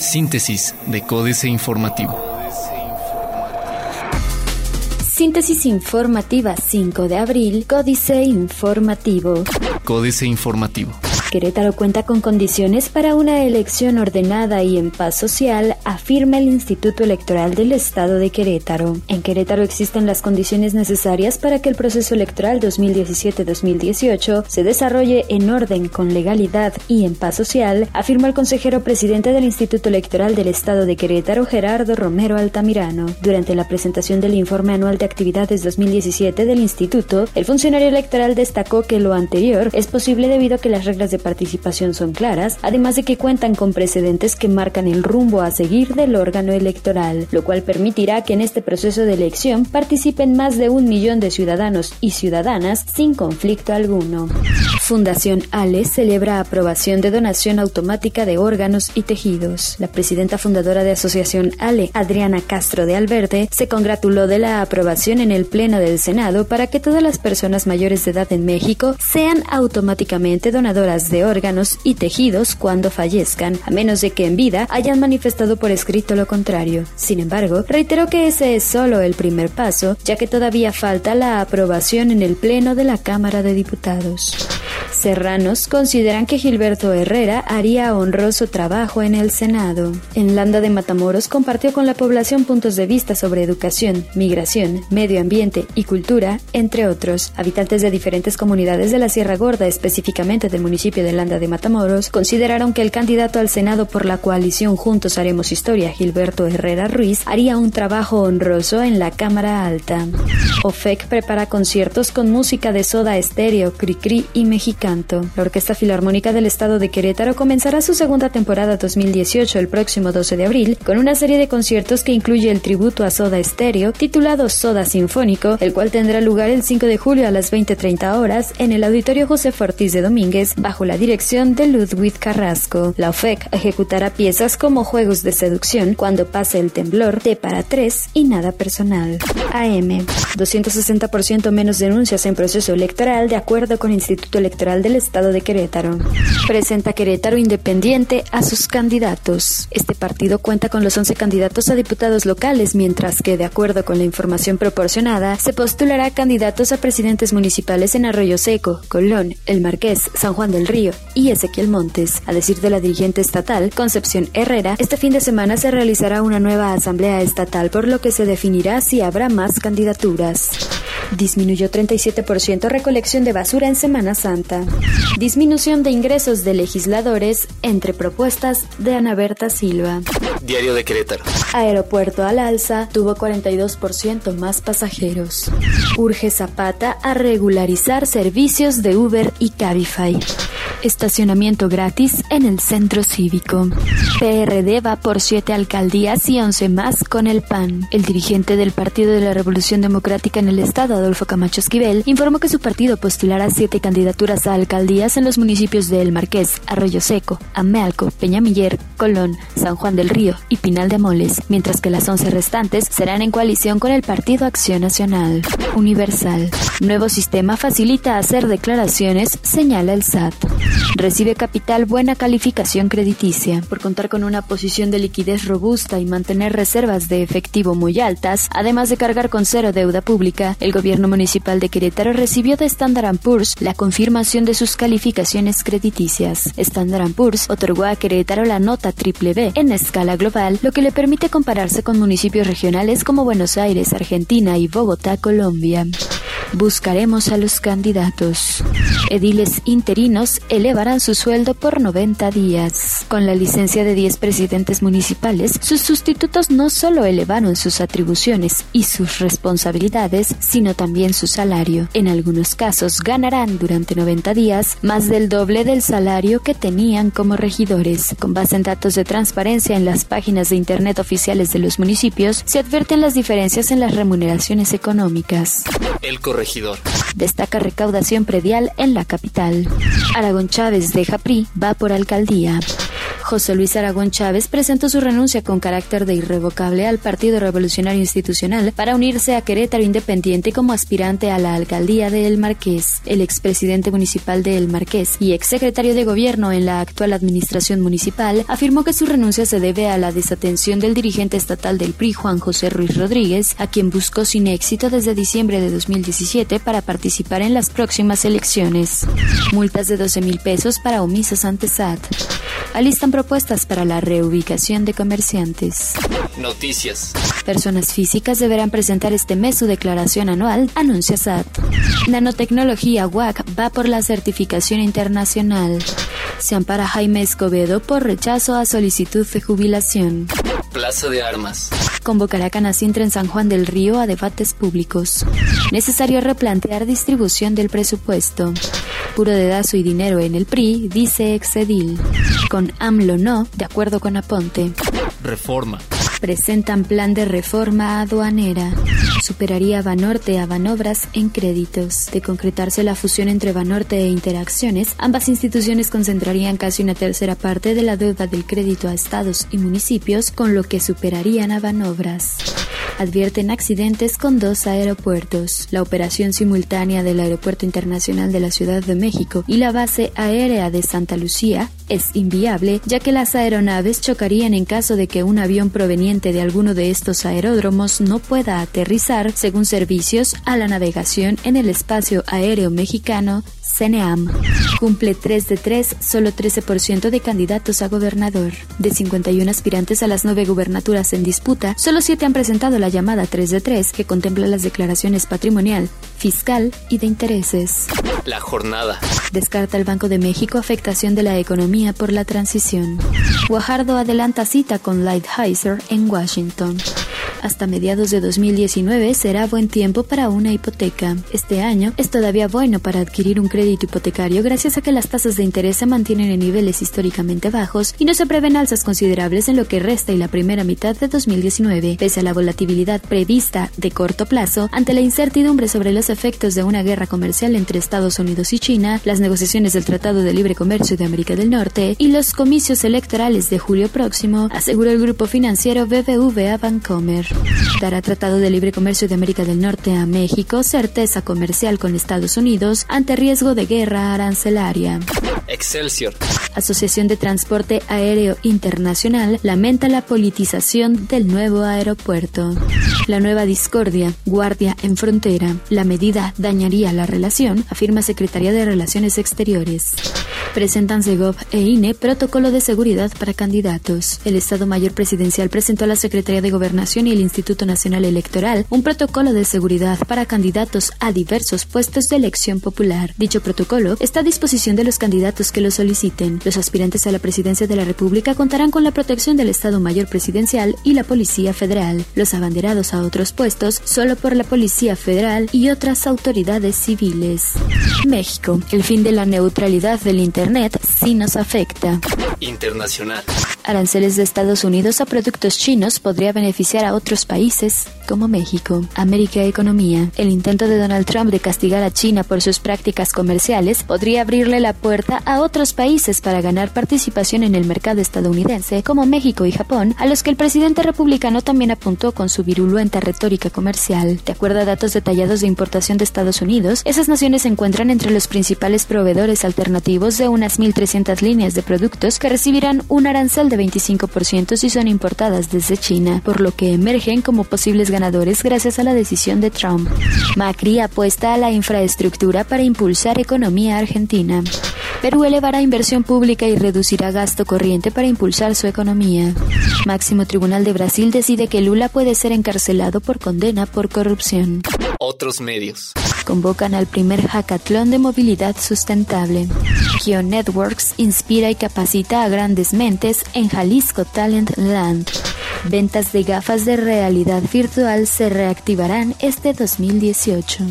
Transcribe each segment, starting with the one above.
Síntesis de Códice Informativo. Síntesis informativa 5 de abril, Códice Informativo. Códice Informativo. Querétaro cuenta con condiciones para una elección ordenada y en paz social, afirma el Instituto Electoral del Estado de Querétaro. En Querétaro existen las condiciones necesarias para que el proceso electoral 2017-2018 se desarrolle en orden, con legalidad y en paz social, afirmó el consejero presidente del Instituto Electoral del Estado de Querétaro, Gerardo Romero Altamirano. Durante la presentación del informe anual de actividades 2017 del instituto, el funcionario electoral destacó que lo anterior es posible debido a que las reglas de participación son claras, además de que cuentan con precedentes que marcan el rumbo a seguir del órgano electoral, lo cual permitirá que en este proceso de elección participen más de un millón de ciudadanos y ciudadanas sin conflicto alguno. Fundación ALE celebra aprobación de donación automática de órganos y tejidos. La presidenta fundadora de Asociación ALE, Adriana Castro de Alverde, se congratuló de la aprobación en el Pleno del Senado para que todas las personas mayores de edad en México sean automáticamente donadoras de órganos y tejidos cuando fallezcan, a menos de que en vida hayan manifestado por escrito lo contrario. Sin embargo, reiteró que ese es solo el primer paso, ya que todavía falta la aprobación en el Pleno de la Cámara de Diputados. Serranos consideran que Gilberto Herrera haría honroso trabajo en el Senado. En Landa de Matamoros compartió con la población puntos de vista sobre educación, migración, medio ambiente y cultura, entre otros. Habitantes de diferentes comunidades de la Sierra Gorda, específicamente del municipio de Landa de Matamoros, consideraron que el candidato al Senado por la coalición Juntos Haremos Historia, Gilberto Herrera Ruiz, haría un trabajo honroso en la Cámara Alta. OFEC prepara conciertos con música de soda estéreo, Cricri y Mexicano La Orquesta Filarmónica del Estado de Querétaro comenzará su segunda temporada 2018 el próximo 12 de abril con una serie de conciertos que incluye el tributo a Soda Stereo titulado Soda Sinfónico, el cual tendrá lugar el 5 de julio a las 20:30 horas en el Auditorio José Ortiz de Domínguez bajo la dirección de Ludwig Carrasco. La OFEC ejecutará piezas como Juegos de Seducción, Cuando pase el temblor, T para 3 y Nada personal. AM. 260% menos denuncias en proceso electoral de acuerdo con Instituto Electoral del Estado de Querétaro. Presenta Querétaro Independiente a sus candidatos. Este partido cuenta con los 11 candidatos a diputados locales, mientras que, de acuerdo con la información proporcionada, se postulará candidatos a presidentes municipales en Arroyo Seco, Colón, El Marqués, San Juan del Río y Ezequiel Montes. A decir de la dirigente estatal, Concepción Herrera, este fin de semana se realizará una nueva asamblea estatal, por lo que se definirá si habrá más candidaturas. Disminuyó 37% recolección de basura en Semana Santa. Disminución de ingresos de legisladores entre propuestas de Ana Berta Silva. Diario de Querétaro. Aeropuerto al alza tuvo 42% más pasajeros. Urge Zapata a regularizar servicios de Uber y Cabify. Estacionamiento gratis en el centro cívico. PRD va por siete alcaldías y once más con el PAN. El dirigente del Partido de la Revolución Democrática en el Estado, Adolfo Camacho Esquivel, informó que su partido postulará siete candidaturas a alcaldías en los municipios de El Marqués, Arroyo Seco, Amealco, Peñamiller, Colón, San Juan del Río y Pinal de Moles, mientras que las once restantes serán en coalición con el Partido Acción Nacional. Universal. Nuevo sistema facilita hacer declaraciones, señala el SAT. Recibe Capital buena calificación crediticia. Por contar con una posición de liquidez robusta y mantener reservas de efectivo muy altas, además de cargar con cero deuda pública, el gobierno municipal de Querétaro recibió de Standard Poor's la confirmación de sus calificaciones crediticias. Standard Poor's otorgó a Querétaro la nota triple B en escala global, lo que le permite compararse con municipios regionales como Buenos Aires, Argentina y Bogotá, Colombia. Buscaremos a los candidatos. Ediles interinos elevarán su sueldo por 90 días. Con la licencia de 10 presidentes municipales, sus sustitutos no solo elevaron sus atribuciones y sus responsabilidades, sino también su salario. En algunos casos ganarán durante 90 días más del doble del salario que tenían como regidores. Con base en datos de transparencia en las páginas de Internet oficiales de los municipios, se advierten las diferencias en las remuneraciones económicas. Corregidor. Destaca recaudación predial en la capital. Aragón Chávez de Japri va por alcaldía. José Luis Aragón Chávez presentó su renuncia con carácter de irrevocable al Partido Revolucionario Institucional para unirse a Querétaro Independiente como aspirante a la alcaldía de El Marqués. El expresidente municipal de El Marqués y exsecretario de Gobierno en la actual administración municipal afirmó que su renuncia se debe a la desatención del dirigente estatal del PRI, Juan José Ruiz Rodríguez, a quien buscó sin éxito desde diciembre de 2017 para participar en las próximas elecciones. Multas de 12 mil pesos para omisas ante SAT. Alistan propuestas para la reubicación de comerciantes. Noticias. Personas físicas deberán presentar este mes su declaración anual, anuncia SAT. Nanotecnología WAC va por la certificación internacional. Se ampara Jaime Escobedo por rechazo a solicitud de jubilación. Plaza de Armas. Convocará Canacintra en San Juan del Río a debates públicos. Necesario replantear distribución del presupuesto. Puro dedazo y dinero en el PRI, dice Exedil. Con AMLO no, de acuerdo con Aponte. Reforma. Presentan plan de reforma aduanera. Superaría Banorte a Banobras en créditos. De concretarse la fusión entre Banorte e Interacciones, ambas instituciones concentrarían casi una tercera parte de la deuda del crédito a estados y municipios, con lo que superarían a Banobras advierten accidentes con dos aeropuertos. La operación simultánea del Aeropuerto Internacional de la Ciudad de México y la base aérea de Santa Lucía es inviable, ya que las aeronaves chocarían en caso de que un avión proveniente de alguno de estos aeródromos no pueda aterrizar, según servicios a la navegación en el espacio aéreo mexicano CNEAM. Cumple 3 de 3, solo 13% de candidatos a gobernador. De 51 aspirantes a las 9 gubernaturas en disputa, solo 7 han presentado la llamada 3 de 3, que contempla las declaraciones patrimonial, fiscal y de intereses. La jornada. Descarta el Banco de México afectación de la economía por la transición. Guajardo adelanta cita con Lighthizer en Washington. Hasta mediados de 2019 será buen tiempo para una hipoteca. Este año es todavía bueno para adquirir un crédito hipotecario gracias a que las tasas de interés se mantienen en niveles históricamente bajos y no se prevén alzas considerables en lo que resta y la primera mitad de 2019. Pese a la volatilidad prevista de corto plazo, ante la incertidumbre sobre los efectos de una guerra comercial entre Estados Unidos y China, las negociaciones del Tratado de Libre Comercio de América del Norte y los comicios electorales de julio próximo, aseguró el grupo financiero BBVA Bancomer. Dará Tratado de Libre Comercio de América del Norte a México certeza comercial con Estados Unidos ante riesgo de guerra arancelaria. Excelsior. Asociación de Transporte Aéreo Internacional lamenta la politización del nuevo aeropuerto. La nueva discordia, guardia en frontera. La medida dañaría la relación, afirma Secretaría de Relaciones Exteriores. Presentan Segov e INE protocolo de seguridad para candidatos. El Estado Mayor Presidencial presentó a la Secretaría de Gobernación y el Instituto Nacional Electoral un protocolo de seguridad para candidatos a diversos puestos de elección popular. Dicho protocolo está a disposición de los candidatos que lo soliciten. Los aspirantes a la presidencia de la República contarán con la protección del Estado Mayor Presidencial y la Policía Federal. Los abanderados a otros puestos solo por la Policía Federal y otras autoridades civiles. México. El fin de la neutralidad del Internet sí nos afecta. Internacional. Aranceles de Estados Unidos a productos chinos podría beneficiar a otros países como México. América Economía. El intento de Donald Trump de castigar a China por sus prácticas comerciales podría abrirle la puerta a otros países para ganar participación en el mercado estadounidense, como México y Japón, a los que el presidente republicano también apuntó con su virulenta retórica comercial. De acuerdo a datos detallados de importación de Estados Unidos, esas naciones se encuentran entre los principales proveedores alternativos de unas 1.300 líneas de productos que recibirán un arancel de 25% si son importadas desde China, por lo que emergen como posibles ganadores gracias a la decisión de Trump. Macri apuesta a la infraestructura para impulsar economía argentina. Perú elevará inversión pública y reducirá gasto corriente para impulsar su economía. Máximo Tribunal de Brasil decide que Lula puede ser encarcelado por condena por corrupción. Otros medios. Convocan al primer hackathon de movilidad sustentable. Geo Networks inspira y capacita a grandes mentes en Jalisco Talent Land. Ventas de gafas de realidad virtual se reactivarán este 2018.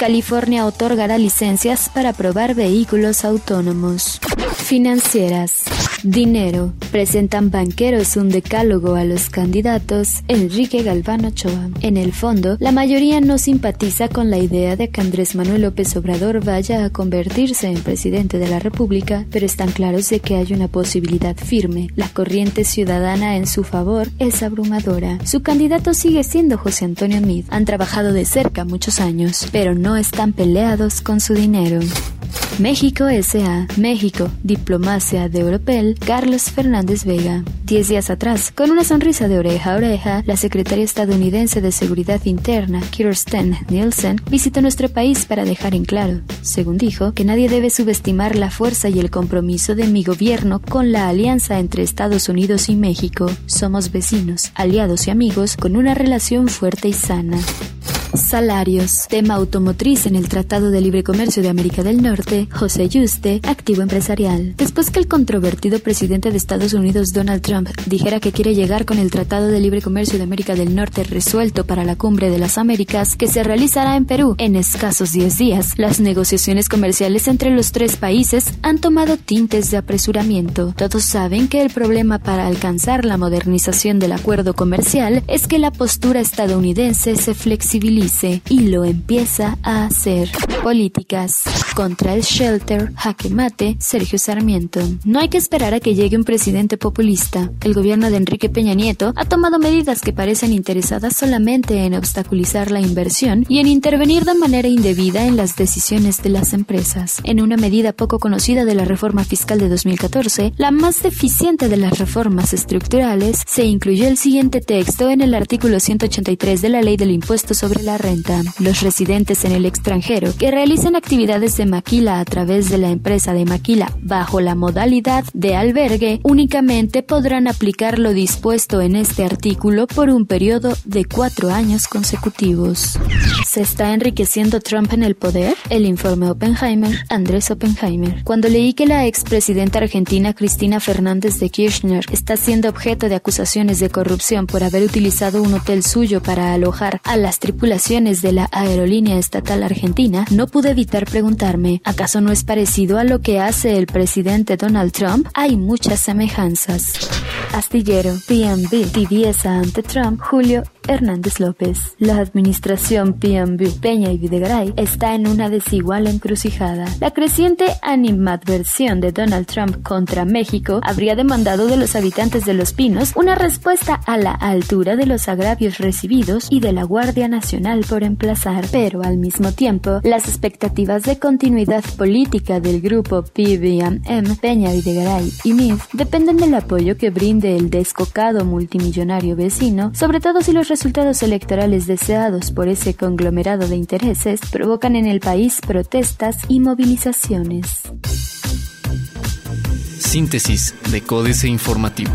California otorgará licencias para probar vehículos autónomos. Financieras. Dinero. Presentan banqueros un decálogo a los candidatos Enrique Galván Ochoa. En el fondo, la mayoría no simpatiza con la idea de que Andrés Manuel López Obrador vaya a convertirse en presidente de la República, pero están claros de que hay una posibilidad firme. La corriente ciudadana en su favor es abrumadora. Su candidato sigue siendo José Antonio Mid. Han trabajado de cerca muchos años, pero no están peleados con su dinero. México S.A. México, Diplomacia de Europel, Carlos Fernández Vega. Diez días atrás, con una sonrisa de oreja a oreja, la secretaria estadounidense de Seguridad Interna, Kirsten Nielsen, visitó nuestro país para dejar en claro, según dijo, que nadie debe subestimar la fuerza y el compromiso de mi gobierno con la alianza entre Estados Unidos y México. Somos vecinos, aliados y amigos con una relación fuerte y sana. Salarios. Tema automotriz en el Tratado de Libre Comercio de América del Norte, José Yuste, activo empresarial. Después que el controvertido presidente de Estados Unidos, Donald Trump, dijera que quiere llegar con el Tratado de Libre Comercio de América del Norte resuelto para la Cumbre de las Américas, que se realizará en Perú en escasos 10 días, las negociaciones comerciales entre los tres países han tomado tintes de apresuramiento. Todos saben que el problema para alcanzar la modernización del acuerdo comercial es que la postura estadounidense se flexibiliza y lo empieza a hacer. Políticas. Contra el shelter, jaque mate, Sergio Sarmiento. No hay que esperar a que llegue un presidente populista. El gobierno de Enrique Peña Nieto ha tomado medidas que parecen interesadas solamente en obstaculizar la inversión y en intervenir de manera indebida en las decisiones de las empresas. En una medida poco conocida de la reforma fiscal de 2014, la más deficiente de las reformas estructurales, se incluyó el siguiente texto en el artículo 183 de la Ley del Impuesto sobre la renta. Los residentes en el extranjero que realicen actividades de maquila a través de la empresa de maquila bajo la modalidad de albergue únicamente podrán aplicar lo dispuesto en este artículo por un periodo de cuatro años consecutivos. ¿Se está enriqueciendo Trump en el poder? El informe Oppenheimer, Andrés Oppenheimer. Cuando leí que la expresidenta argentina Cristina Fernández de Kirchner está siendo objeto de acusaciones de corrupción por haber utilizado un hotel suyo para alojar a las tripulaciones de la aerolínea estatal argentina, no pude evitar preguntarme, ¿acaso no es parecido a lo que hace el presidente Donald Trump? Hay muchas semejanzas. Astillero, PNB, tibieza ante Trump, Julio Hernández López. La administración PNB, Peña y Videgaray está en una desigual encrucijada. La creciente animadversión de Donald Trump contra México habría demandado de los habitantes de Los Pinos una respuesta a la altura de los agravios recibidos y de la Guardia Nacional por emplazar, pero al mismo tiempo, las expectativas de continuidad política del grupo PBM, Peña Videgaray y MIF dependen del apoyo que brinde el descocado multimillonario vecino, sobre todo si los resultados electorales deseados por ese conglomerado de intereses provocan en el país protestas y movilizaciones. Síntesis de Códice Informativo.